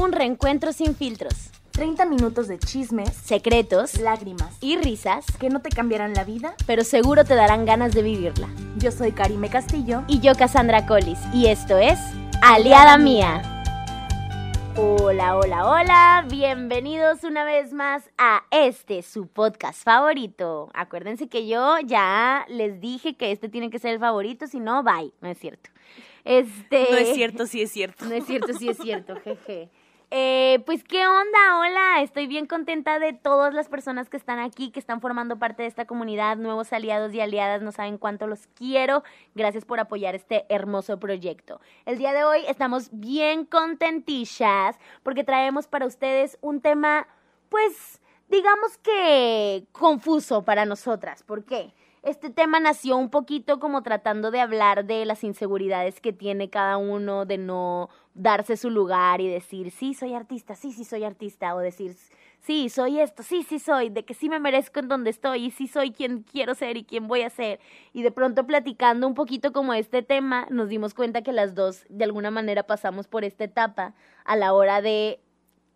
Un reencuentro sin filtros, 30 minutos de chismes, secretos lágrimas, y risas, que no te cambiarán la vida. pero seguro te darán ganas de vivirla. Yo soy Karime Castillo. Y yo, Cassandra Collis, y esto es Aliada Mía. Hola, hola, hola, bienvenidos una vez más a este, su podcast favorito. Acuérdense que yo ya les dije que este tiene que ser el favorito, si no, bye, no es cierto. Este... No es cierto, sí es cierto. No es cierto, sí es cierto, jeje. Eh, pues qué onda, hola, estoy bien contenta de todas las personas que están aquí, que están formando parte de esta comunidad, nuevos aliados y aliadas, no saben cuánto los quiero, gracias por apoyar este hermoso proyecto. El día de hoy estamos bien contentillas porque traemos para ustedes un tema, pues, digamos que confuso para nosotras, ¿por qué? Este tema nació un poquito como tratando de hablar de las inseguridades que tiene cada uno, de no darse su lugar y decir, sí, soy artista, sí, sí, soy artista, o decir, sí, soy esto, sí, sí, soy, de que sí me merezco en donde estoy y sí soy quien quiero ser y quien voy a ser. Y de pronto platicando un poquito como este tema, nos dimos cuenta que las dos de alguna manera pasamos por esta etapa a la hora de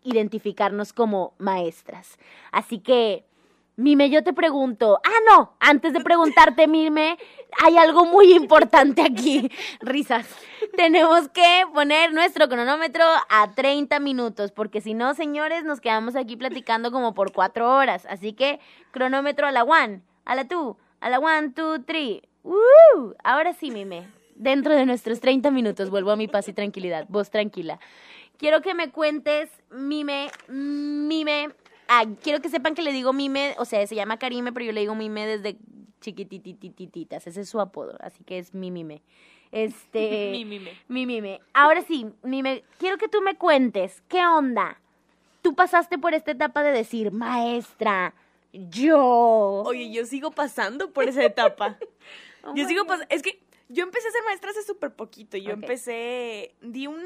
identificarnos como maestras. Así que... Mime, yo te pregunto, ah, no, antes de preguntarte, Mime, hay algo muy importante aquí, risas. Tenemos que poner nuestro cronómetro a 30 minutos, porque si no, señores, nos quedamos aquí platicando como por cuatro horas. Así que, cronómetro a la one, a la two, a la one, two, three. ¡Uh! Ahora sí, Mime, dentro de nuestros 30 minutos vuelvo a mi paz y tranquilidad, vos tranquila. Quiero que me cuentes, Mime, Mime, Ah, quiero que sepan que le digo Mime, o sea, se llama Karime, pero yo le digo Mime desde chiquitititititas, ese es su apodo, así que es mi Mime. Este, Mi mime. mi Mime. Ahora sí, Mime, quiero que tú me cuentes, ¿qué onda? Tú pasaste por esta etapa de decir, maestra, yo. Oye, yo sigo pasando por esa etapa. Oh yo sigo pasando. Es que yo empecé a ser maestra hace súper poquito. Yo empecé. Di un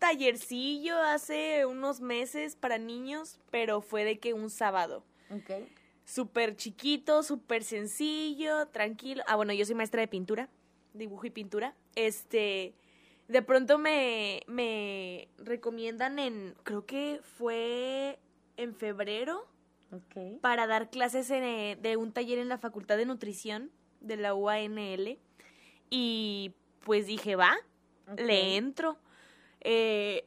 tallercillo hace unos meses para niños, pero fue de que un sábado. Ok. Súper chiquito, súper sencillo, tranquilo. Ah, bueno, yo soy maestra de pintura, dibujo y pintura. Este, de pronto me, me recomiendan en, creo que fue en febrero, para dar clases en, eh, de un taller en la Facultad de Nutrición de la UANL. Y pues dije, va, le entro. Eh,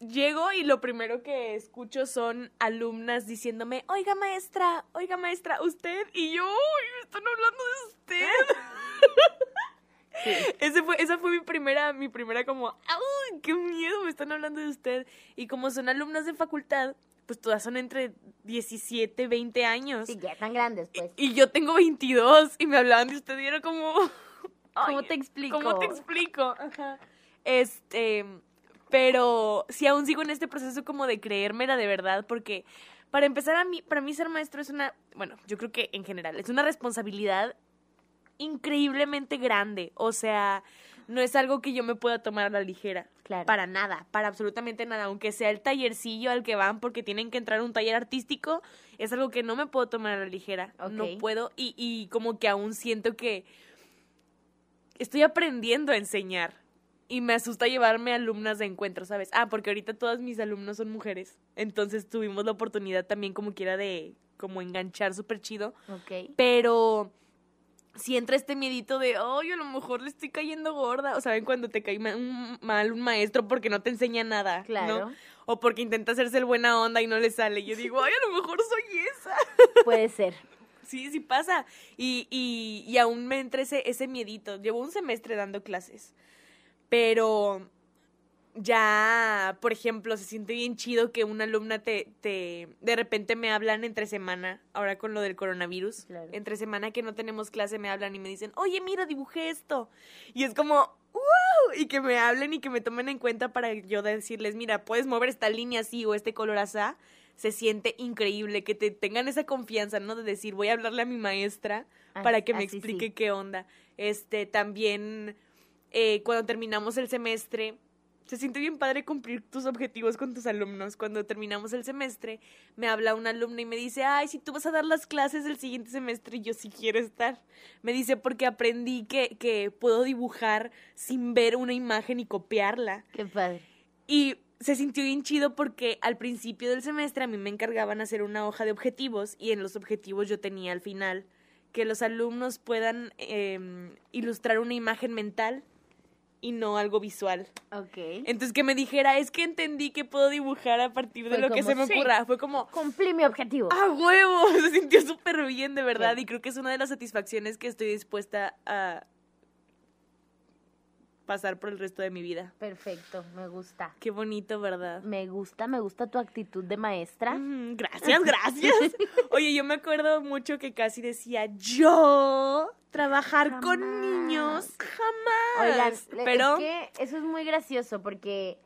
llego y lo primero que escucho son alumnas diciéndome, oiga maestra, oiga maestra, usted y yo, "Uy, me están hablando de usted. Ese fue, esa fue mi primera, mi primera como, ¡ay, qué miedo! Me están hablando de usted. Y como son alumnas de facultad, pues todas son entre 17, 20 años. Sí, ya están grandes, pues. Y yo tengo 22 y me hablaban de usted y era como... ¿Cómo "Ay, te explico? ¿Cómo te explico? Ajá. Este, pero sí aún sigo en este proceso como de creérmela de verdad porque para empezar a mí, para mí ser maestro es una, bueno, yo creo que en general es una responsabilidad increíblemente grande, o sea, no es algo que yo me pueda tomar a la ligera. Claro. Para nada, para absolutamente nada, aunque sea el tallercillo al que van porque tienen que entrar a un taller artístico, es algo que no me puedo tomar a la ligera. No puedo y, y como que aún siento que estoy aprendiendo a enseñar y me asusta llevarme alumnas de encuentro, ¿sabes? Ah, porque ahorita todas mis alumnos son mujeres, entonces tuvimos la oportunidad también como quiera de como enganchar súper chido, Ok. pero si entra este miedito de, ay, a lo mejor le estoy cayendo gorda, o saben cuando te cae un- mal un maestro porque no te enseña nada, ¿no? Claro. O porque intenta hacerse el buena onda y no le sale. Yo digo, ay, a lo mejor soy esa. Puede ser. Sí, sí pasa. Y, y, y aún me entra ese, ese miedito. Llevo un semestre dando clases. Pero ya, por ejemplo, se siente bien chido que una alumna te, te de repente me hablan entre semana, ahora con lo del coronavirus. Claro. Entre semana que no tenemos clase me hablan y me dicen, oye, mira, dibujé esto. Y es como, ¡wow! Y que me hablen y que me tomen en cuenta para yo decirles, mira, puedes mover esta línea así o este color así. Se siente increíble que te tengan esa confianza, ¿no? De decir, voy a hablarle a mi maestra para que me sí. explique qué onda. Este, también eh, cuando terminamos el semestre, se siente bien padre cumplir tus objetivos con tus alumnos. Cuando terminamos el semestre, me habla una alumna y me dice, ay, si tú vas a dar las clases el siguiente semestre, yo sí quiero estar. Me dice, porque aprendí que, que puedo dibujar sin ver una imagen y copiarla. Qué padre. Y se sintió bien chido porque al principio del semestre a mí me encargaban hacer una hoja de objetivos y en los objetivos yo tenía al final que los alumnos puedan em, ilustrar una imagen mental y no algo visual. Ok. Entonces que me dijera, es que entendí que puedo dibujar a partir de Fue lo que se me sí. ocurra. Fue como, Cumplí mi objetivo. ¡ah, huevo! Se sintió súper bien, de verdad. Sí. Y creo que es una de las satisfacciones que estoy dispuesta a pasar por el resto de mi vida. Perfecto, me gusta. Qué bonito, ¿verdad? Me gusta, me gusta tu actitud de maestra. Mm, gracias, gracias. Oye, yo me acuerdo mucho que casi decía, yo trabajar con niños. Oigan, pero es que eso es muy gracioso porque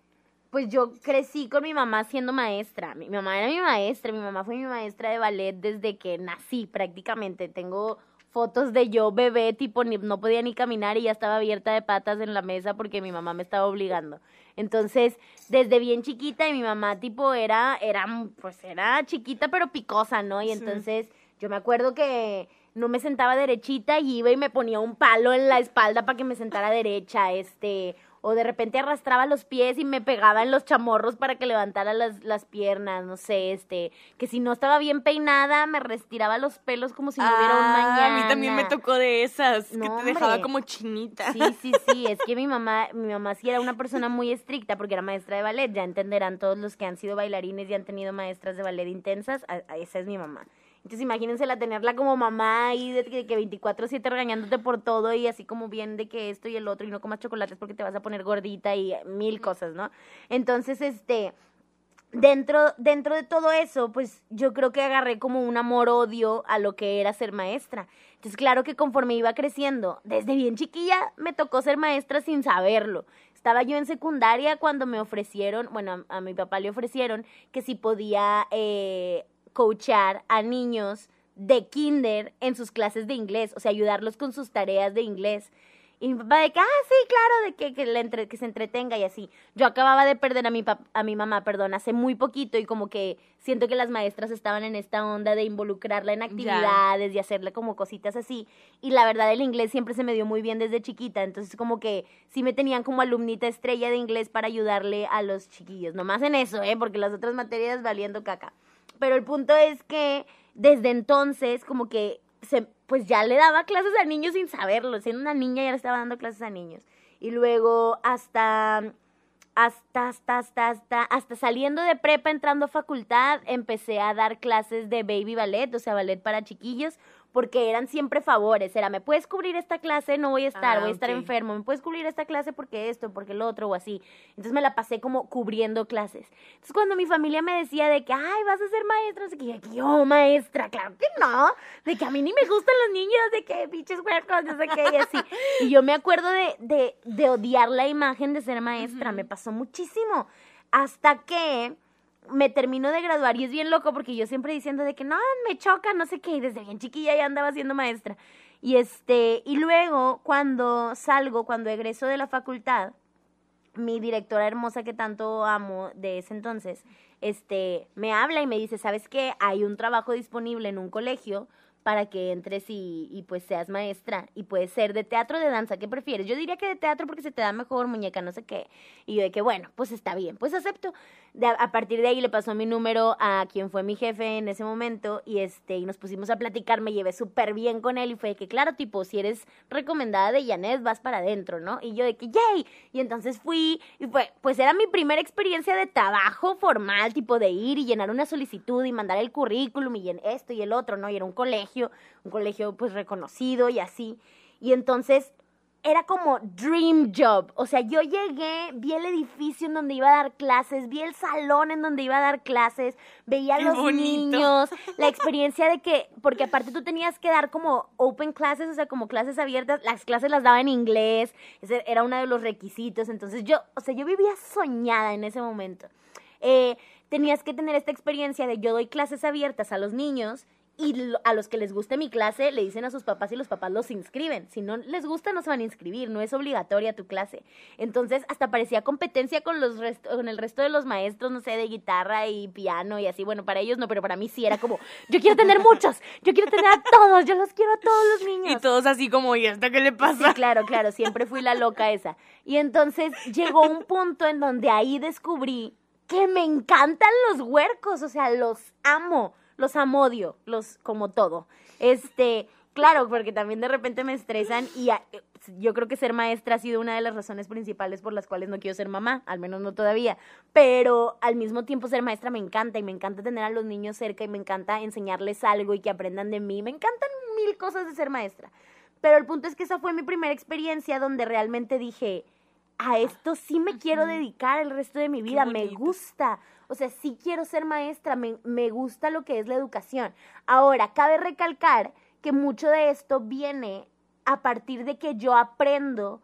pues yo crecí con mi mamá siendo maestra. Mi, mi mamá era mi maestra, mi mamá fue mi maestra de ballet desde que nací prácticamente. Tengo fotos de yo bebé, tipo ni, no podía ni caminar y ya estaba abierta de patas en la mesa porque mi mamá me estaba obligando. Entonces, desde bien chiquita y mi mamá tipo era era pues era chiquita pero picosa, ¿no? Y Sí. entonces yo me acuerdo que no me sentaba derechita y iba y me ponía un palo en la espalda para que me sentara derecha, este, o de repente arrastraba los pies y me pegaba en los chamorros para que levantara las, las piernas, no sé, este, que si no estaba bien peinada me restiraba los pelos como si no hubiera un Ah, mañana. A mí también me tocó de esas, No, que te dejaba como chinita. Sí, sí, sí, es que mi mamá, mi mamá sí era una persona muy estricta porque era maestra de ballet, ya entenderán todos los que han sido bailarines y han tenido maestras de ballet intensas, a- a esa es mi mamá. Entonces imagínense la tenerla como mamá ahí de que, que 24/7 regañándote por todo y así como bien de que esto y el otro y no comas chocolates porque te vas a poner gordita y mil cosas, ¿no? Entonces, este, dentro, dentro de todo eso, pues yo creo que agarré como un amor-odio a lo que era ser maestra. Entonces, claro que conforme iba creciendo, desde bien chiquilla me tocó ser maestra sin saberlo. Estaba yo en secundaria cuando me ofrecieron, bueno, a, a mi papá le ofrecieron que si podía eh, coachar a niños de kinder en sus clases de inglés, o sea, ayudarlos con sus tareas de inglés. Y mi papá de que, ah, sí, claro, de que, que, le entre- que se entretenga y así. Yo acababa de perder a mi, pap- a mi mamá, perdón, hace muy poquito y como que siento que las maestras estaban en esta onda de involucrarla en actividades y hacerle como cositas así. Y la verdad el inglés siempre se me dio muy bien desde chiquita, entonces como que sí me tenían como alumnita estrella de inglés para ayudarle a los chiquillos. Nomás en eso, ¿eh? Porque las otras materias valiendo caca. Pero el punto es que desde entonces como que se, pues ya le daba clases a niños sin saberlo. Siendo una niña ya le estaba dando clases a niños. Y luego hasta, hasta, hasta, hasta, hasta, hasta saliendo de prepa, entrando a facultad, empecé a dar clases de baby ballet, o sea, ballet para chiquillos, porque eran siempre favores. Era, ¿me puedes cubrir esta clase? No voy a estar, Ah, voy a estar enfermo. ¿Me puedes cubrir esta clase porque esto, porque lo otro o así? Entonces me la pasé como cubriendo clases. Entonces cuando mi familia me decía de que, ay, vas a ser maestra, yo, que yo, maestra, claro que no. De que a mí ni me gustan los niños, de que bichos huercos, no sé qué, y así. Y yo me acuerdo de, de, de odiar la imagen de ser maestra, me pasó muchísimo. Hasta que me termino de graduar y es bien loco porque yo siempre diciendo de que no, me choca, no sé qué, y desde bien chiquilla ya andaba siendo maestra. Y este, y luego cuando salgo, cuando egreso de la facultad, mi directora hermosa que tanto amo de ese entonces, este, me habla y me dice, ¿sabes qué? Hay un trabajo disponible en un colegio para que entres y, y pues seas maestra y puede ser de teatro o de danza, ¿qué prefieres? Yo diría que de teatro porque se te da mejor muñeca, no sé qué. Y yo de que, bueno, pues está bien, pues acepto. A, partir de ahí le pasó mi número a quien fue mi jefe en ese momento y este y nos pusimos a platicar, me llevé súper bien con él y fue de que, claro, tipo, si eres recomendada de Janet, vas para adentro, ¿no? Y yo de que, yay. Y entonces fui y fue, pues era mi primera experiencia de trabajo formal, tipo de ir y llenar una solicitud y mandar el currículum y esto y el otro, ¿no? Y era un colegio, un colegio pues reconocido y así. Y entonces era como dream job. O sea, yo llegué, vi el edificio en donde iba a dar clases, vi el salón en donde iba a dar clases, veía a los bonito. niños, la experiencia de que, porque aparte tú tenías que dar como open classes, o sea, como clases abiertas, las clases las daba en inglés, ese era uno de los requisitos. Entonces yo, o sea, yo vivía soñada en ese momento. Eh, tenías que tener esta experiencia de yo doy clases abiertas a los niños y a los que les guste mi clase le dicen a sus papás y los papás los inscriben. Si no les gusta no se van a inscribir, no es obligatoria tu clase. Entonces hasta parecía competencia con los con el resto de los maestros, no sé, de guitarra y piano y así. Bueno, para ellos no, pero para mí sí era como, yo quiero tener muchos, yo quiero tener a todos, yo los quiero a todos los niños. Y todos así como, ¿y hasta qué le Sí, pasa? claro, claro, siempre fui la loca esa. Y entonces llegó un punto en donde ahí descubrí que me encantan los huercos, o sea, los amo, los amodio, los como todo. Este, claro, porque también de repente me estresan y a- yo creo que ser maestra ha sido una de las razones principales por las cuales no quiero ser mamá, al menos no todavía, pero al mismo tiempo ser maestra me encanta y me encanta tener a los niños cerca y me encanta enseñarles algo y que aprendan de mí, me encantan mil cosas de ser maestra. Pero el punto es que esa fue mi primera experiencia donde realmente dije, a esto sí me quiero dedicar el resto de mi vida, me gusta. O sea, sí quiero ser maestra, me, me gusta lo que es la educación. Ahora, cabe recalcar que mucho de esto viene a partir de que yo aprendo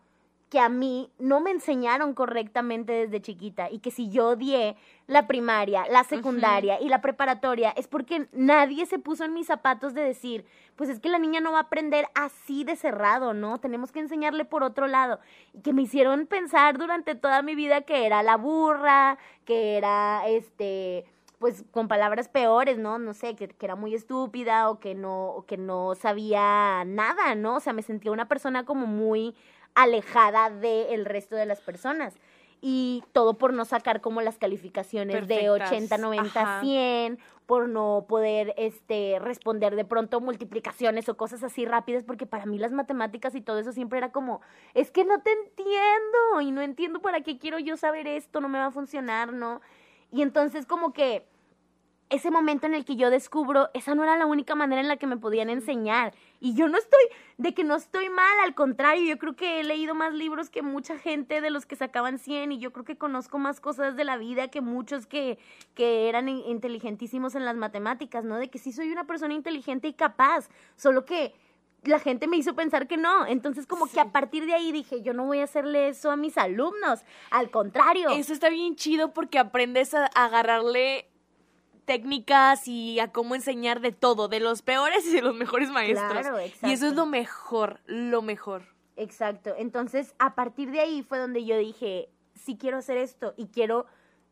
que a mí no me enseñaron correctamente desde chiquita y que si yo odié la primaria, la secundaria y la preparatoria es porque nadie se puso en mis zapatos de decir, pues es que la niña no va a aprender así de cerrado, ¿no? Tenemos que enseñarle por otro lado. Y que me hicieron pensar durante toda mi vida que era la burra, que era este pues con palabras peores, ¿no? No sé, que, que era muy estúpida o que no, o que no sabía nada, ¿no? O sea, me sentía una persona como muy alejada del resto de las personas. Y todo por no sacar como las calificaciones de Perfectas. 80, 90, Ajá. 100, por no poder este, responder de pronto multiplicaciones o cosas así rápidas, porque para mí las matemáticas y todo eso siempre era como, es que no te entiendo y no entiendo para qué quiero yo saber esto, no me va a funcionar, ¿no? Y entonces como que ese momento en el que yo descubro, esa no era la única manera en la que me podían enseñar. Y yo no estoy, de que no estoy mal, al contrario, yo creo que he leído más libros que mucha gente de los que sacaban 100 y yo creo que conozco más cosas de la vida que muchos que, que eran in- inteligentísimos en las matemáticas, ¿no? De que sí soy una persona inteligente y capaz, solo que la gente me hizo pensar que no. Entonces como que a partir de ahí dije, yo no voy a hacerle eso a mis alumnos, al contrario. Eso está bien chido porque aprendes a agarrarle técnicas y a cómo enseñar de todo, de los peores y de los mejores maestros. Claro, y eso es exacto. lo mejor, lo mejor. Exacto. Entonces, a partir de ahí fue donde yo dije, sí quiero hacer esto y quiero,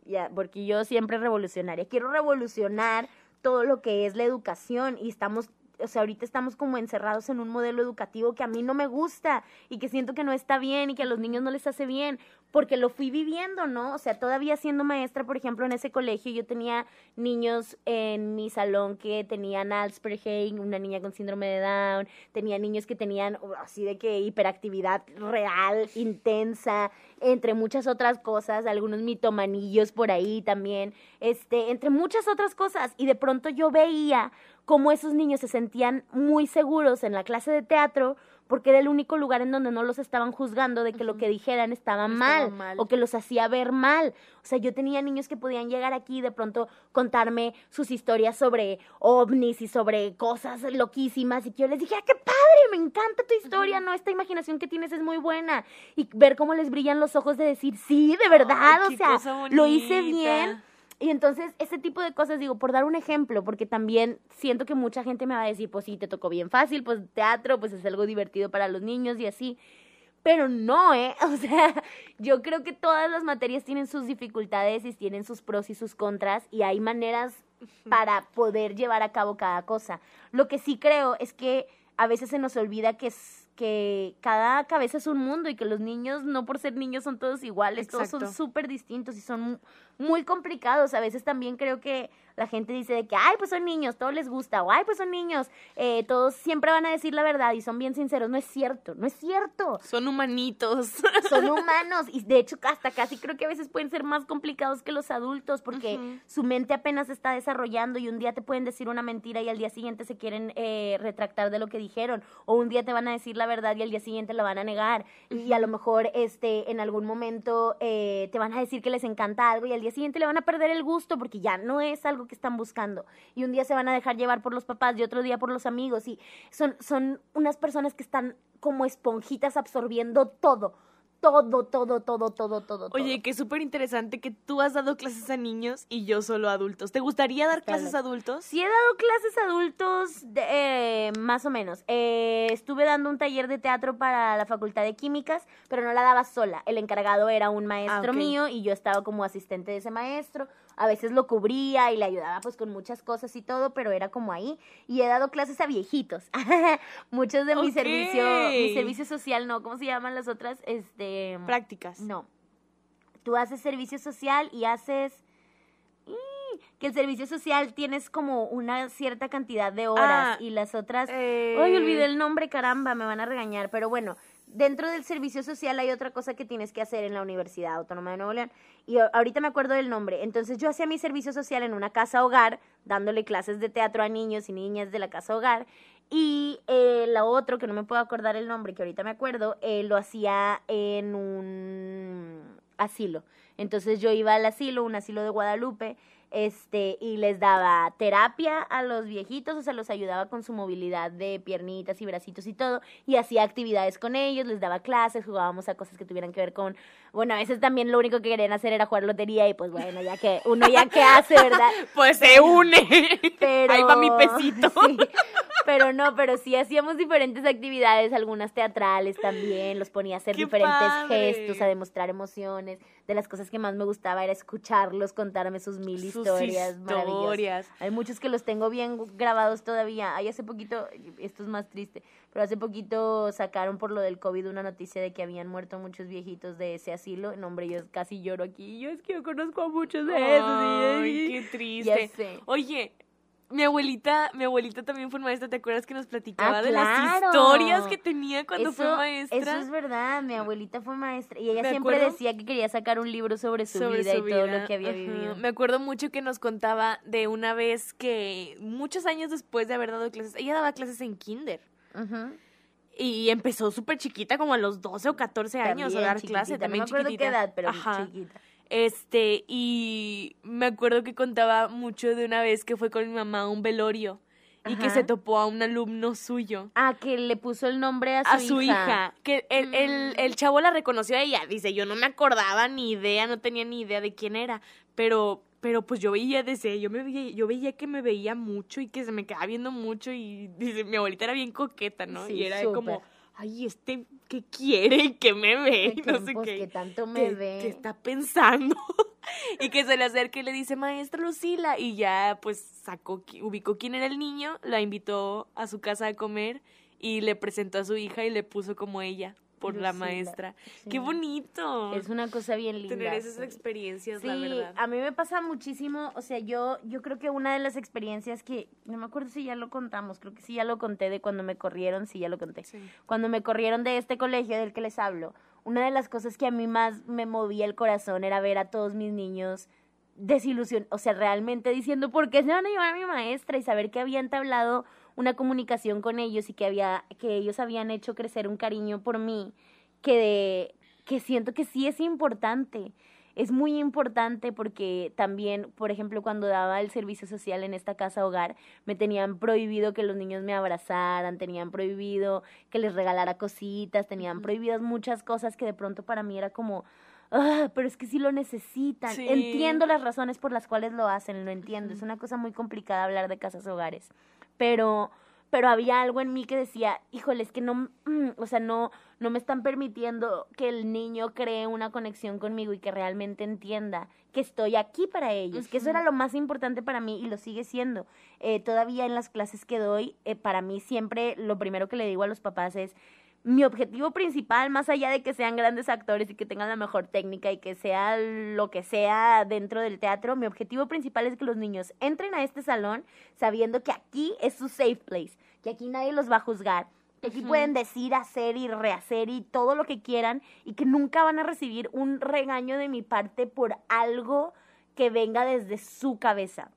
ya, porque yo siempre revolucionaria, quiero revolucionar todo lo que es la educación y estamos, o sea, ahorita estamos como encerrados en un modelo educativo que a mí no me gusta y que siento que no está bien y que a los niños no les hace bien, porque lo fui viviendo, ¿no? O sea, todavía siendo maestra, por ejemplo, en ese colegio, yo tenía niños en mi salón que tenían Asperger, una niña con síndrome de Down, tenía niños que tenían uh, así de que hiperactividad real, intensa, entre muchas otras cosas, algunos mitomanillos por ahí también, este, entre muchas otras cosas. Y de pronto yo veía cómo esos niños se sentían muy seguros en la clase de teatro porque era el único lugar en donde no los estaban juzgando de que lo que dijeran estaba, mal, mal. o que los hacía ver mal. O sea, yo tenía niños que podían llegar aquí y de pronto contarme sus historias sobre ovnis y sobre cosas loquísimas y que yo les dije, ¡ah, qué padre! Me encanta tu historia, ¿no? Esta imaginación que tienes es muy buena. Y ver cómo les brillan los ojos de decir, sí, de verdad, Ay, o sea, lo hice bien. Y entonces, ese tipo de cosas, digo, por dar un ejemplo, porque también siento que mucha gente me va a decir, pues sí, te tocó bien fácil, pues teatro, pues es algo divertido para los niños y así. Pero no, ¿eh? O sea, yo creo que todas las materias tienen sus dificultades y tienen sus pros y sus contras y hay maneras para poder llevar a cabo cada cosa. Lo que sí creo es que a veces se nos olvida que es que cada cabeza es un mundo y que los niños, no por ser niños, son todos iguales, todos son súper distintos y son mu- muy complicados. A veces también creo que la gente dice de que, ay, pues son niños, todo les gusta, o ay, pues son niños, eh, todos siempre van a decir la verdad y son bien sinceros. No es cierto, no es cierto. Son humanitos. Son humanos y de hecho hasta casi creo que a veces pueden ser más complicados que los adultos porque su mente apenas está desarrollando y un día te pueden decir una mentira y al día siguiente se quieren eh, retractar de lo que dijeron o un día te van a decir la verdad y al día siguiente la van a negar. Y a lo mejor este en algún momento eh, te van a decir que les encanta algo y al día siguiente le van a perder el gusto porque ya no es algo que están buscando. Y un día se van a dejar llevar por los papás y otro día por los amigos. Y son son unas personas que están como esponjitas absorbiendo todo todo, todo, todo, todo, todo. Oye, que súper interesante que tú has dado clases a niños y yo solo a adultos. ¿Te gustaría dar Claro. clases a adultos? Sí he dado clases a adultos, de, eh, más o menos. Eh, estuve dando un taller de teatro para la Facultad de Químicas, pero no la daba sola. El encargado era un maestro ok. mío y yo estaba como asistente de ese maestro. A veces lo cubría y le ayudaba pues con muchas cosas y todo, pero era como ahí. Y he dado clases a viejitos. Muchos de mi servicio, mi servicio social, no, ¿cómo se llaman las otras? Este... Prácticas. No. Tú haces servicio social y haces que el servicio social tienes como una cierta cantidad de horas Ah, y las otras... eh, Ay, olvidé el nombre, caramba, me van a regañar, pero bueno, dentro del servicio social hay otra cosa que tienes que hacer en la Universidad Autónoma de Nuevo León. Y ahorita me acuerdo del nombre. Entonces yo hacía mi servicio social en una casa hogar, dándole clases de teatro a niños y niñas de la casa hogar. Y eh, la otro, que no me puedo acordar el nombre, que ahorita me acuerdo, eh, lo hacía en un asilo. Entonces yo iba al asilo, un asilo de Guadalupe, este, y les daba terapia a los viejitos, o sea, los ayudaba con su movilidad de piernitas y bracitos y todo, y hacía actividades con ellos, les daba clases, jugábamos a cosas que tuvieran que ver con, bueno, a veces también lo único que querían hacer era jugar lotería, y pues bueno, ya que, uno ya que hace, ¿verdad? Pues se une. Pero... Ahí va mi pesito. Sí, pero no, pero sí hacíamos diferentes actividades, algunas teatrales también, los ponía a hacer ¡Qué diferentes padre! gestos, a demostrar emociones. De las cosas que más me gustaba era escucharlos contarme sus mil Sus historias maravillosas. historias. Hay muchos que los tengo bien grabados todavía. Ay, hace poquito, esto es más triste, pero hace poquito sacaron por lo del COVID una noticia de que habían muerto muchos viejitos de ese asilo. No, hombre, yo casi lloro aquí. Yo es que yo conozco a muchos de esos. y- Ay, qué Ya triste. sé. Oye, mi abuelita, mi abuelita también fue maestra, ¿te acuerdas que nos platicaba Ah, de las historias que tenía cuando fue maestra? Eso es verdad, mi abuelita fue maestra y ella siempre acuerdo- decía que quería sacar un libro sobre su sobre vida su y todo lo que había ajá. vivido. Me acuerdo mucho que nos contaba de una vez que muchos años después de haber dado clases, ella daba clases en kinder. Ujú. Y empezó súper chiquita, como a los 12 o 14 años También a dar clase, también no me acuerdo chiquitita. qué edad, pero Ajá. chiquita. Este, y me acuerdo que contaba mucho de una vez que fue con mi mamá a un velorio y que se topó a un alumno suyo. Ah, que le puso el nombre a su, A su hija. Que el, el, Mm. el chavo la reconoció a ella. Dice, yo no me acordaba ni idea, no tenía ni idea de quién era. Pero, pero pues yo veía desde, yo me veía, yo veía que me veía mucho y que se me quedaba viendo mucho. Y dice, mi abuelita era bien coqueta, ¿no? Sí, y era súper. como, ay, este, ¿qué quiere? y ¿Qué me ve? Y Que, no sé pues, qué. que tanto me ¿Qué, ve. qué está pensando? y que se le acerca y le dice, maestra Lucila. Y ya, pues, sacó, ubicó quién era el niño, la invitó a su casa a comer y le presentó a su hija y le puso como ella por la maestra. sí. ¡Qué bonito! Es una cosa bien linda. Tener esas experiencias, Sí, la verdad. a mí me pasa muchísimo, o sea, yo yo creo que una de las experiencias que no me acuerdo si ya lo contamos, creo que sí ya lo conté de cuando me corrieron, sí ya lo conté. Sí. Cuando me corrieron de este colegio del que les hablo, una de las cosas que a mí más me movía el corazón era ver a todos mis niños desilusión, o sea, realmente diciendo, ¿por qué se van a llevar a mi maestra? Y saber que había entablado una comunicación con ellos y que había que ellos habían hecho crecer un cariño por mí que de, que siento que sí es importante. Es muy importante porque también, por ejemplo, cuando daba el servicio social en esta casa hogar, me tenían prohibido que los niños me abrazaran, tenían prohibido que les regalara cositas, tenían prohibidas muchas cosas que de pronto para mí era como, ah, pero es que sí lo necesitan. Sí. Entiendo las razones por las cuales lo hacen, lo entiendo. Es una cosa muy complicada hablar de casas hogares, pero pero había algo en mí que decía, híjole, es que no, mm, o sea, no, no me están permitiendo que el niño cree una conexión conmigo y que realmente entienda que estoy aquí para ellos, que eso era lo más importante para mí y lo sigue siendo. Eh, todavía en las clases que doy, eh, para mí siempre lo primero que le digo a los papás es, mi objetivo principal, más allá de que sean grandes actores y que tengan la mejor técnica y que sea lo que sea dentro del teatro, mi objetivo principal es que los niños entren a este salón sabiendo que aquí es su safe place, que aquí nadie los va a juzgar, que aquí pueden decir, hacer y rehacer y todo lo que quieran y que nunca van a recibir un regaño de mi parte por algo que venga desde su cabeza.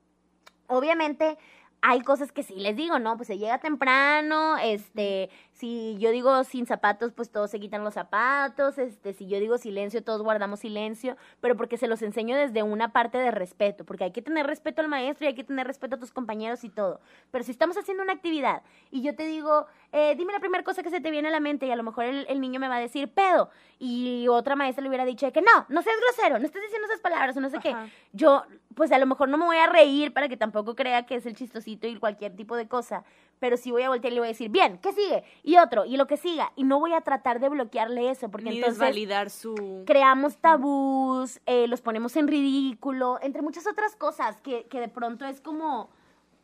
Obviamente hay cosas que sí les digo, ¿no? Pues se llega temprano, este, si yo digo sin zapatos, pues todos se quitan los zapatos, este, si yo digo silencio, todos guardamos silencio, pero porque se los enseño desde una parte de respeto, porque hay que tener respeto al maestro y hay que tener respeto a tus compañeros y todo. Pero si estamos haciendo una actividad y yo te digo, eh, dime la primera cosa que se te viene a la mente y a lo mejor el, el niño me va a decir pedo y otra maestra le hubiera dicho de que no, no seas grosero, no estés diciendo esas palabras o no sé qué yo, pues a lo mejor no me voy a reír para que tampoco crea que es el chistosito y cualquier tipo de cosa, pero sí voy a voltear y le voy a decir, bien, ¿qué sigue? Y otro, y lo que siga, y no voy a tratar de bloquearle eso, porque Ni entonces desvalidar su... creamos tabús, eh, los ponemos en ridículo, entre muchas otras cosas que, que de pronto es como,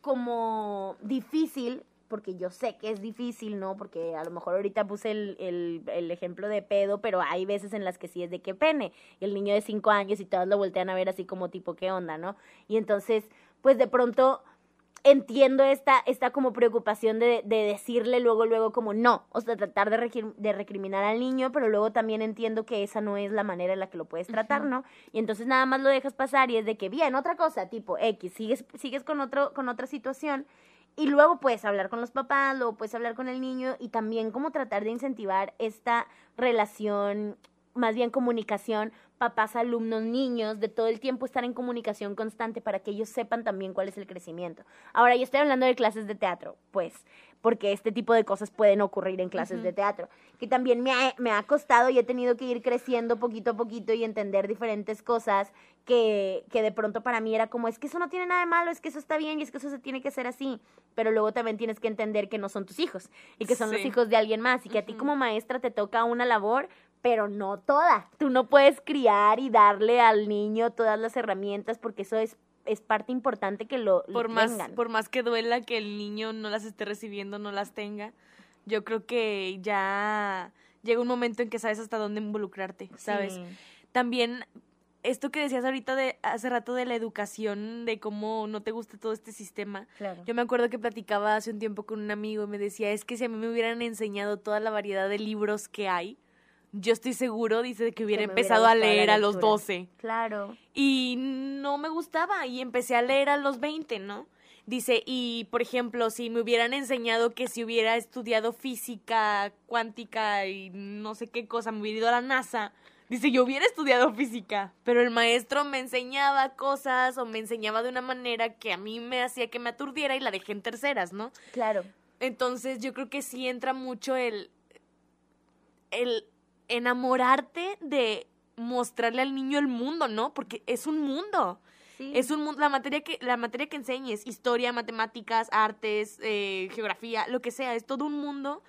como difícil, porque yo sé que es difícil, ¿no? Porque a lo mejor ahorita puse el, el, el ejemplo de pedo, pero hay veces en las que sí es de que pene, y el niño de cinco años y todos lo voltean a ver así como tipo, ¿qué onda, no? Y entonces, pues de pronto entiendo esta, esta como preocupación de, de decirle luego, luego como no, o sea, tratar de, de recriminar al niño, pero luego también entiendo que esa no es la manera en la que lo puedes tratar, ¿no? Y entonces nada más lo dejas pasar y es de que, bien, otra cosa, tipo X, sigues, sigues con, otro, con otra situación y luego puedes hablar con los papás, luego puedes hablar con el niño y también como tratar de incentivar esta relación, más bien comunicación, papás, alumnos, niños, de todo el tiempo estar en comunicación constante para que ellos sepan también cuál es el crecimiento. Ahora, yo estoy hablando de clases de teatro, pues, porque este tipo de cosas pueden ocurrir en clases de teatro, que también me ha, me ha costado y he tenido que ir creciendo poquito a poquito y entender diferentes cosas que, que de pronto para mí era como, es que eso no tiene nada de malo, es que eso está bien y es que eso se tiene que hacer así, pero luego también tienes que entender que no son tus hijos y que son los hijos de alguien más y que a ti como maestra te toca una labor, pero no toda. Tú no puedes criar y darle al niño todas las herramientas porque eso es, es parte importante que lo, lo por más, tengan. por más que duela que el niño no las esté recibiendo, no las tenga, yo creo que ya llega un momento en que sabes hasta dónde involucrarte, ¿sabes? Sí. También esto que decías ahorita de hace rato de la educación, de cómo no te gusta todo este sistema. Claro. Yo me acuerdo que platicaba hace un tiempo con un amigo y me decía, es que si a mí me hubieran enseñado toda la variedad de libros que hay, yo estoy seguro, dice, que hubiera empezado a leer a los lectura. 12 Claro. y no me gustaba y empecé a leer a los 20, ¿no? Dice, y por ejemplo, si me hubieran enseñado que si hubiera estudiado física cuántica y no sé qué cosa, me hubiera ido a la NASA, dice, yo hubiera estudiado física, pero el maestro me enseñaba cosas o me enseñaba de una manera que a mí me hacía que me aturdiera y la dejé en terceras, ¿no? Claro. Entonces yo creo que sí entra mucho el, el enamorarte de mostrarle al niño el mundo, ¿no? Porque es un mundo. Sí. Es un mundo, la materia que, la materia que enseñes, historia, matemáticas, artes, eh, geografía, lo que sea, es todo un mundo.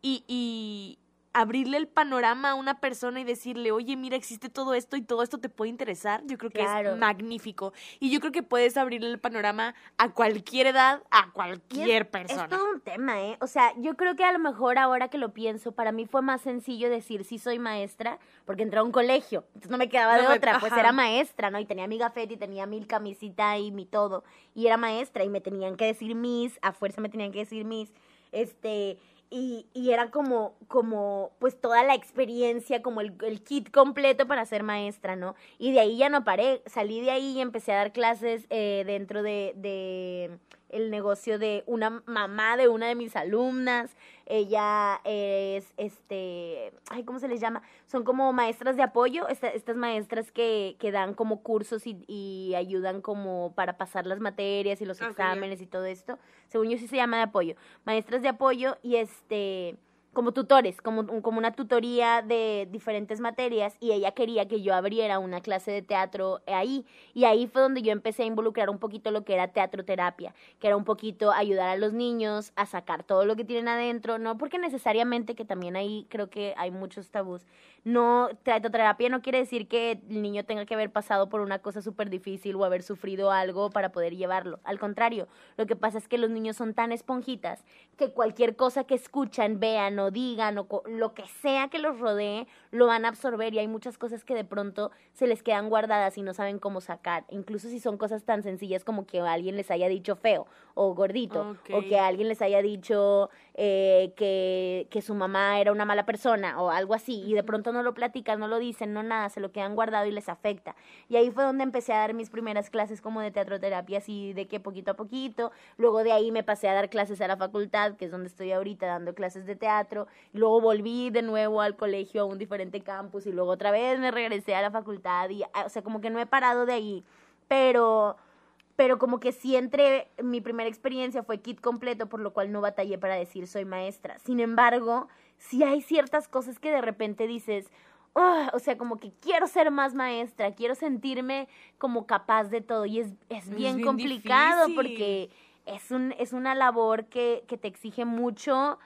Y, y abrirle el panorama a una persona y decirle, oye, mira, existe todo esto y todo esto te puede interesar, yo creo que Claro. es magnífico. Y yo creo que puedes abrirle el panorama a cualquier edad, a cualquier es, persona. Es todo un tema, ¿eh? O sea, yo creo que a lo mejor ahora que lo pienso, para mí fue más sencillo decir sí soy maestra, porque entré a un colegio. Entonces no me quedaba de me- otra, pues era maestra, ¿no? Y tenía mi gafete y tenía mi camisita y mi todo. Y era maestra y me tenían que decir mis, a fuerza me tenían que decir mis. Este. Y, y era como, como, pues toda la experiencia, como el, kit completo para ser maestra, ¿no? Y de ahí ya no paré, salí de ahí y empecé a dar clases eh, dentro de, de el negocio de una mamá de una de mis alumnas. Ella es, este, ay, ¿cómo se les llama? Son como maestras de apoyo, esta- estas maestras que, que dan como cursos y, y ayudan como para pasar las materias y los exámenes y todo esto. Según yo sí se llama de apoyo. Maestras de apoyo y este como tutores, como, como una tutoría de diferentes materias y ella quería que yo abriera una clase de teatro ahí y ahí fue donde yo empecé a involucrar un poquito lo que era teatroterapia, que era un poquito ayudar a los niños a sacar todo lo que tienen adentro, no porque necesariamente que también ahí creo que hay muchos tabús. No, teatroterapia no quiere decir que el niño tenga que haber pasado por una cosa súper difícil o haber sufrido algo para poder llevarlo. Al contrario, lo que pasa es que los niños son tan esponjitas que cualquier cosa que escuchan, vean o digan o lo que sea que los rodee, lo van a absorber y hay muchas cosas que de pronto se les quedan guardadas y no saben cómo sacar. Incluso si son cosas tan sencillas como que alguien les haya dicho feo o gordito o que alguien les haya dicho eh, que, que su mamá era una mala persona o algo así y de pronto no lo platican, no lo dicen, no nada, se lo quedan guardado y les afecta. Y ahí fue donde empecé a dar mis primeras clases como de teatroterapia, así de que poquito a poquito. Luego de ahí me pasé a dar clases a la facultad, que es donde estoy ahorita dando clases de teatro. Luego volví de nuevo al colegio a un diferente campus y luego otra vez me regresé a la facultad y, ah, o sea, como que no he parado de ahí. Pero pero como que sí entre mi primera experiencia fue kit completo, por lo cual no batallé para decir soy maestra. Sin embargo, sí hay ciertas cosas que de repente dices, "Oh", o sea, como que quiero ser más maestra, quiero sentirme como capaz de todo y es, es Es bien, bien complicado difícil. porque es, un, es una labor que, que te exige mucho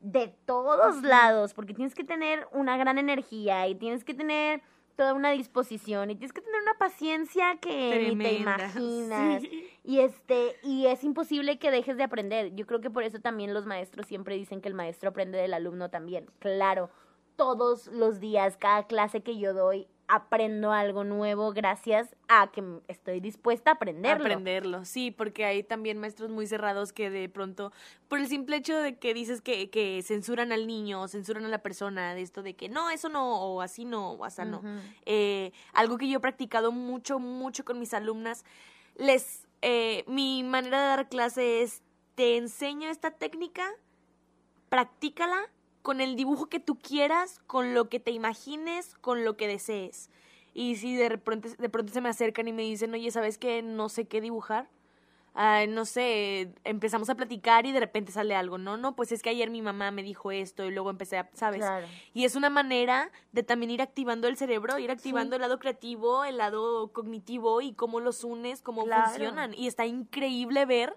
de todos lados, porque tienes que tener una gran energía y tienes que tener toda una disposición y tienes que tener una paciencia que ni te imaginas. sí. Y este, y es imposible que dejes de aprender. Yo creo que por eso también los maestros siempre dicen que el maestro aprende del alumno también. Claro, todos los días, cada clase que yo doy, aprendo algo nuevo gracias a que estoy dispuesta a aprenderlo. Aprenderlo, sí, porque hay también maestros muy cerrados que de pronto, por el simple hecho de que dices que, que censuran al niño, o censuran a la persona, de esto de que no, eso no, o así no, o así no. Eh, algo que yo he practicado mucho, mucho con mis alumnas, les, eh, mi manera de dar clase es, te enseño esta técnica, practícala con el dibujo que tú quieras, con lo que te imagines, con lo que desees. Y si de repente, de pronto se me acercan y me dicen, oye, ¿sabes qué? No sé qué dibujar. No sé, empezamos a platicar y de repente sale algo. No, no, pues es que ayer mi mamá me dijo esto y luego empecé a, ¿sabes? Claro. Y es una manera de también ir activando el cerebro, ir activando el lado creativo, el lado cognitivo y cómo los unes, cómo Claro. funcionan. Y está increíble ver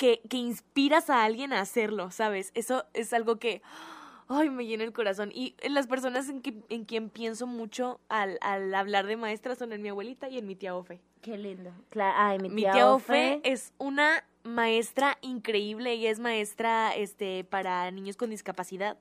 que, que inspiras a alguien a hacerlo, ¿sabes? Eso es algo que, ay, me llena el corazón. Y las personas en, que, en quien pienso mucho al, al hablar de maestras son en mi abuelita y en mi tía Ofe. Qué lindo. Cla- Ay, mi Mi tía, tía Ofe. Ofe es una maestra increíble. Ella es maestra este, para niños con discapacidad.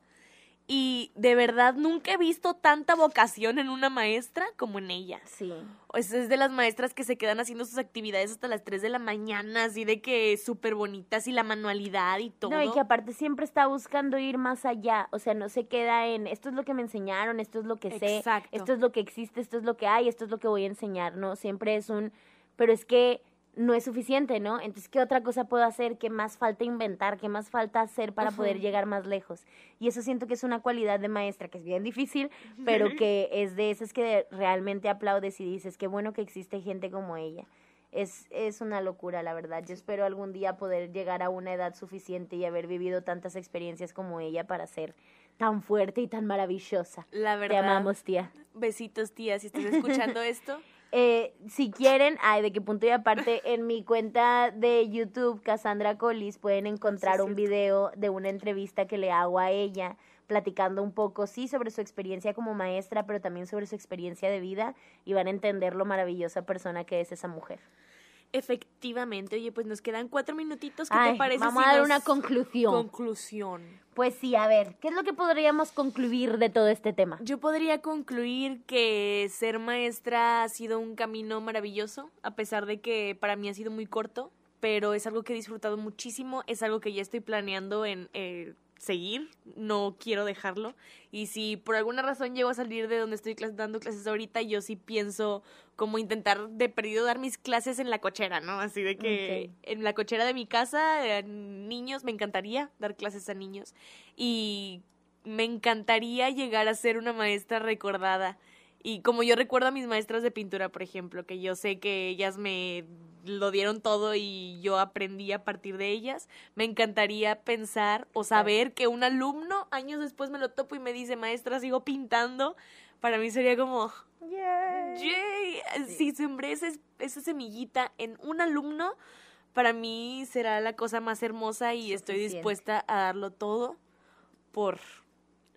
Y de verdad nunca he visto tanta vocación en una maestra como en ella. Sí. Es, es de las maestras que se quedan haciendo sus actividades hasta las 3 de la mañana, así de que súper bonitas y la manualidad y todo. No, y que aparte siempre está buscando ir más allá, o sea, no se queda en esto es lo que me enseñaron, esto es lo que sé, Exacto. esto es lo que existe, esto es lo que hay, esto es lo que voy a enseñar, ¿no? Siempre es un, pero es que no es suficiente, ¿no? Entonces, ¿qué otra cosa puedo hacer? ¿Qué más falta inventar? ¿Qué más falta hacer para poder llegar más lejos? Y eso siento que es una cualidad de maestra que es bien difícil, pero que es de esas que realmente aplaudes y dices, qué bueno que existe gente como ella. Es, es una locura, la verdad. Yo espero algún día poder llegar a una edad suficiente y haber vivido tantas experiencias como ella para ser tan fuerte y tan maravillosa. La Te verdad. amamos, tía. Besitos, tía, si estás escuchando esto. Eh, si quieren, ay, de qué punto y aparte, en mi cuenta de YouTube, Cassandra Collis, pueden encontrar Sí, un cierto. video de una entrevista que le hago a ella, platicando un poco, sí, sobre su experiencia como maestra, pero también sobre su experiencia de vida, y van a entender lo maravillosa persona que es esa mujer. Efectivamente, oye, pues nos quedan cuatro minutitos. ¿Qué Ay, te parece? vamos si a dar una conclusión. Conclusión. Pues sí, a ver, ¿qué es lo que podríamos concluir de todo este tema? Yo podría concluir que ser maestra ha sido un camino maravilloso, a pesar de que para mí ha sido muy corto, pero es algo que he disfrutado muchísimo, es algo que ya estoy planeando en eh, seguir, no quiero dejarlo. Y si por alguna razón llego a salir de donde estoy clas- dando clases ahorita, yo sí pienso como intentar de perdido dar mis clases en la cochera, ¿no? Así de que en la cochera de mi casa, eh, niños, me encantaría dar clases a niños. Y me encantaría llegar a ser una maestra recordada. Y como yo recuerdo a mis maestras de pintura, por ejemplo, que yo sé que ellas me lo dieron todo y yo aprendí a partir de ellas, me encantaría pensar o saber que un alumno años después me lo topo y me dice, maestra, sigo pintando. Para mí sería como, ¡yay! Si sembré ese- esa semillita en un alumno, para mí será la cosa más hermosa y estoy dispuesta a darlo todo por,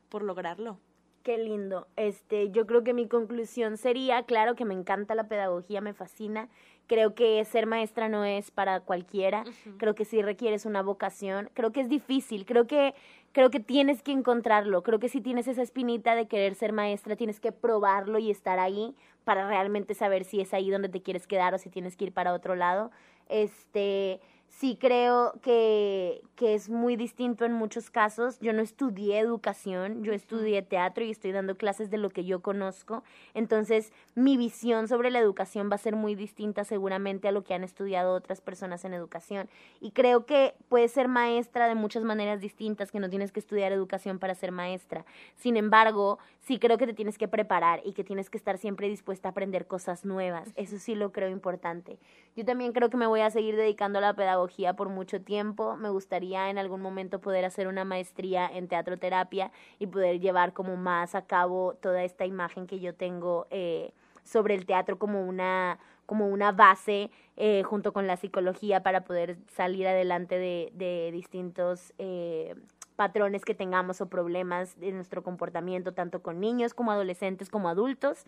por lograrlo. Qué lindo. Este, yo creo que mi conclusión sería, claro que me encanta la pedagogía, me fascina. Creo que ser maestra no es para cualquiera. Creo que sí requieres una vocación. Creo que es difícil. Creo que creo que tienes que encontrarlo. Creo que si tienes esa espinita de querer ser maestra, tienes que probarlo y estar ahí para realmente saber si es ahí donde te quieres quedar o si tienes que ir para otro lado. Este, sí creo que, que es muy distinto en muchos casos. Yo no estudié educación, yo estudié teatro y estoy dando clases de lo que yo conozco. Entonces, mi visión sobre la educación va a ser muy distinta seguramente a lo que han estudiado otras personas en educación. Y creo que puedes ser maestra de muchas maneras distintas, que no tienes que estudiar educación para ser maestra. Sin embargo, sí creo que te tienes que preparar y que tienes que estar siempre dispuesta a aprender cosas nuevas. Eso sí lo creo importante. Yo también creo que me voy a seguir dedicando a la pedagogía por mucho tiempo. Me gustaría en algún momento poder hacer una maestría en teatroterapia y poder llevar como más a cabo toda esta imagen que yo tengo eh, sobre el teatro como una como una base eh, junto con la psicología para poder salir adelante de, de distintos eh, patrones que tengamos o problemas de nuestro comportamiento, tanto con niños como adolescentes como adultos.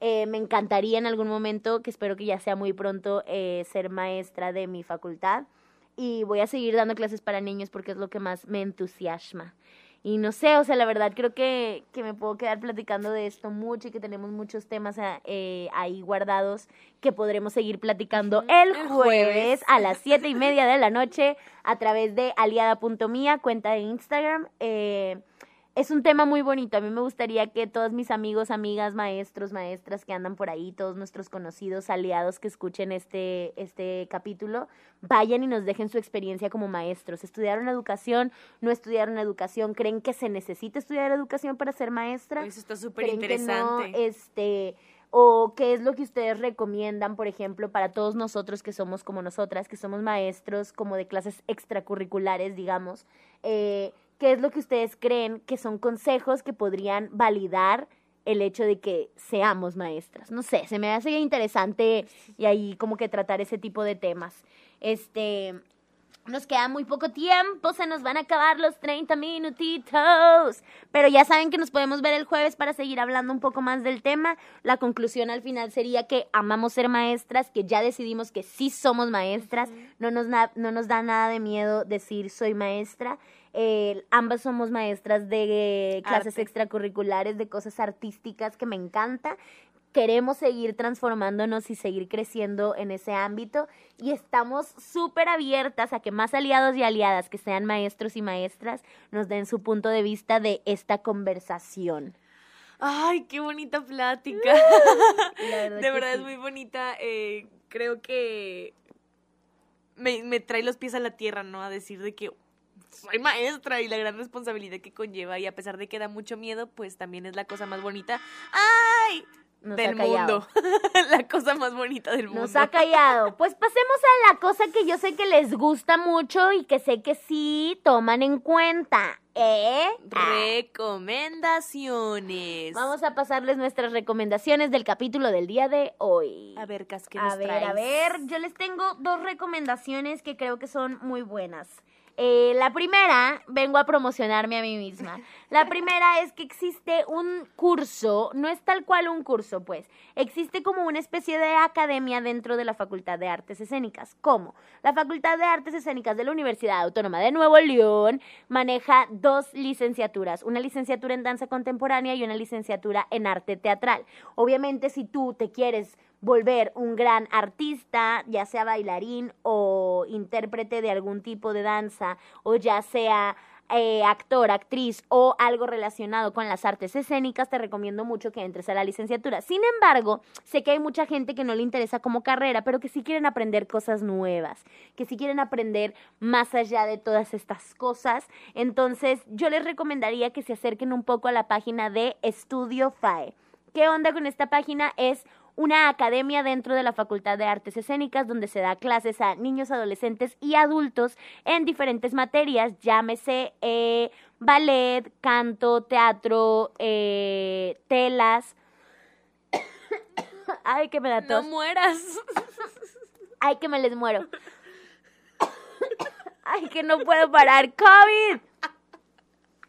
Eh, me encantaría en algún momento, que espero que ya sea muy pronto, eh, ser maestra de mi facultad y voy a seguir dando clases para niños porque es lo que más me entusiasma. y no sé, o sea, la verdad creo que, que me puedo quedar platicando de esto mucho y que tenemos muchos temas eh, ahí guardados que podremos seguir platicando el, el jueves, jueves. a las siete y media de la noche a través de aliada.mía, cuenta de Instagram. Eh, es un tema muy bonito. A mí me gustaría que todos mis amigos, amigas, maestros, maestras que andan por ahí, todos nuestros conocidos, aliados que escuchen este, este capítulo, vayan y nos dejen su experiencia como maestros. ¿Estudiaron educación? ¿No estudiaron educación? ¿Creen que se necesita estudiar educación para ser maestra? Eso está súper interesante. este, o qué es lo que ustedes recomiendan, por ejemplo, para todos nosotros que somos como nosotras, que somos maestros como de clases extracurriculares, digamos, eh, qué es lo que ustedes creen que son consejos que podrían validar el hecho de que seamos maestras. No sé, se me hace interesante y ahí como que tratar ese tipo de temas. Este, nos queda muy poco tiempo, se nos van a acabar los 30 minutitos. Pero ya saben que nos podemos ver el jueves para seguir hablando un poco más del tema. La conclusión al final sería que amamos ser maestras, que ya decidimos que sí somos maestras. No nos, no nos da nada de miedo decir soy maestra. Eh, ambas somos maestras de clases Arte. extracurriculares, de cosas artísticas que me encanta queremos seguir transformándonos y seguir creciendo en ese ámbito y estamos súper abiertas a que más aliados y aliadas que sean maestros y maestras nos den su punto de vista de esta conversación. Ay, qué bonita plática. Verdad de verdad sí. es muy bonita. eh, creo que me, me trae los pies a la tierra, ¿no? A decir de que soy maestra y la gran responsabilidad que conlleva. Y a pesar de que da mucho miedo, pues también es la cosa más bonita. ¡Ay! Nos del mundo. la cosa más bonita del mundo. Nos ha callado. Pues pasemos a la cosa que yo sé que les gusta mucho y que sé que sí toman en cuenta. ¿Eh? Recomendaciones. Vamos a pasarles nuestras recomendaciones del capítulo del día de hoy. a ver, Cas, ¿qué A nos ver, traes? a ver, yo les tengo dos recomendaciones que creo que son muy buenas. Eh, la primera, vengo a promocionarme a mí misma. La primera es que existe un curso, no es tal cual un curso, pues, existe como una especie de academia dentro de la Facultad de Artes Escénicas. ¿Cómo? La Facultad de Artes Escénicas de la Universidad Autónoma de Nuevo León maneja dos licenciaturas, una licenciatura en danza contemporánea y una licenciatura en arte teatral. Obviamente, si tú te quieres volver un gran artista, ya sea bailarín o intérprete de algún tipo de danza, o ya sea eh, actor, actriz o algo relacionado con las artes escénicas, te recomiendo mucho que entres a la licenciatura. Sin embargo, sé que hay mucha gente que no le interesa como carrera, pero que sí quieren aprender cosas nuevas, que sí quieren aprender más allá de todas estas cosas. Entonces, yo les recomendaría que se acerquen un poco a la página de Estudio FAE. ¿Qué onda con esta página? Es una academia dentro de la Facultad de Artes Escénicas donde se da clases a niños, adolescentes y adultos en diferentes materias, llámese eh, ballet, canto, teatro, eh, telas. Ay, que me da No tos. mueras. Ay, que me les muero. Ay, que no puedo parar. COVID.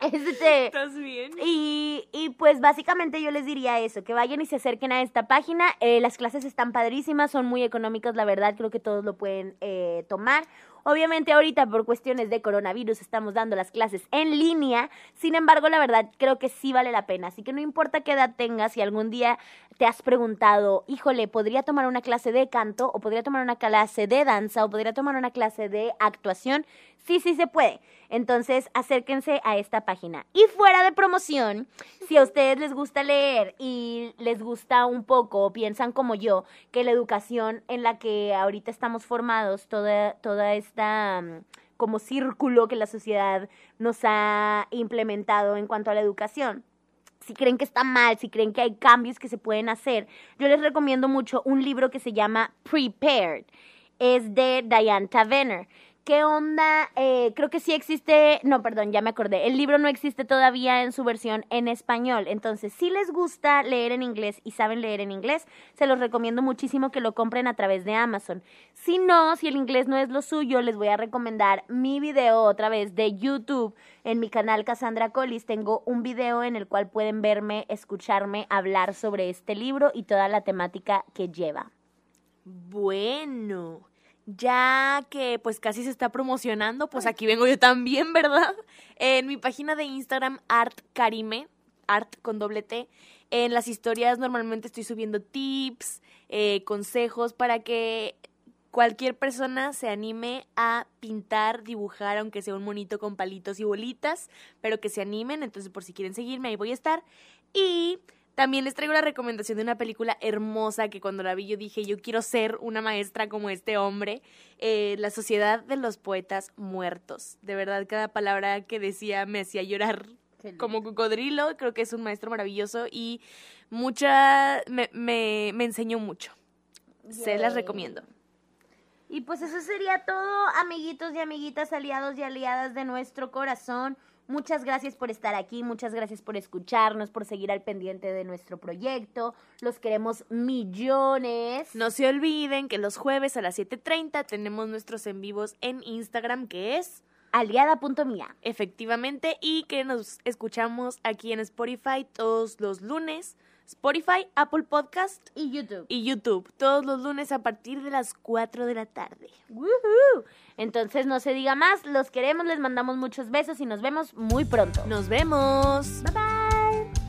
Este, ¿Estás bien? y, y pues básicamente yo les diría eso, que vayan y se acerquen a esta página. Eh, las clases están padrísimas, son muy económicas, la verdad, creo que todos lo pueden eh, tomar. Obviamente ahorita por cuestiones de coronavirus estamos dando las clases en línea, sin embargo la verdad creo que sí vale la pena, así que no importa qué edad tengas, si algún día te has preguntado, híjole, ¿podría tomar una clase de canto o podría tomar una clase de danza o podría tomar una clase de actuación? Sí, sí se puede. Entonces acérquense a esta página. Y fuera de promoción, si a ustedes les gusta leer y les gusta un poco piensan como yo que la educación en la que ahorita estamos formados, toda, toda esta mm, como círculo que la sociedad nos ha implementado en cuanto a la educación, si creen que está mal, si creen que hay cambios que se pueden hacer, yo les recomiendo mucho un libro que se llama Prepared. Es de Diane Tavener. ¿Qué onda? Eh, creo que sí existe, no, perdón, ya me acordé. El libro no existe todavía en su versión en español. Entonces, si les gusta leer en inglés y saben leer en inglés, se los recomiendo muchísimo que lo compren a través de Amazon. Si no, si el inglés no es lo suyo, les voy a recomendar mi video otra vez de YouTube en mi canal Cassandra Collis. Tengo un video en el cual pueden verme, escucharme hablar sobre este libro y toda la temática que lleva. Bueno, ya que pues casi se está promocionando, pues aquí vengo yo también, ¿verdad? En mi página de Instagram, Art Karime, Art con doble T. En las historias normalmente estoy subiendo tips, eh, consejos para que cualquier persona se anime a pintar, dibujar, aunque sea un monito con palitos y bolitas, pero que se animen. Entonces, por si quieren seguirme, ahí voy a estar. Y también les traigo la recomendación de una película hermosa que cuando la vi yo dije, yo quiero ser una maestra como este hombre, eh, La Sociedad de los Poetas Muertos. De verdad, cada palabra que decía me hacía llorar como cocodrilo. Creo que es un maestro maravilloso y mucha, me, me, me enseñó mucho. Se las recomiendo. Y pues eso sería todo, amiguitos y amiguitas, aliados y aliadas de nuestro corazón. Muchas gracias por estar aquí, muchas gracias por escucharnos, por seguir al pendiente de nuestro proyecto. Los queremos millones. No se olviden que los jueves a las 7.30 tenemos nuestros en vivos en Instagram, que es Aliada.mía. efectivamente, y que nos escuchamos aquí en Spotify todos los lunes. Spotify, Apple Podcast Y YouTube. y YouTube, todos los lunes a partir de las 4 de la tarde. Woohoo. Entonces no se diga más, los queremos, les mandamos muchos besos y nos vemos muy pronto. Nos vemos. Bye bye.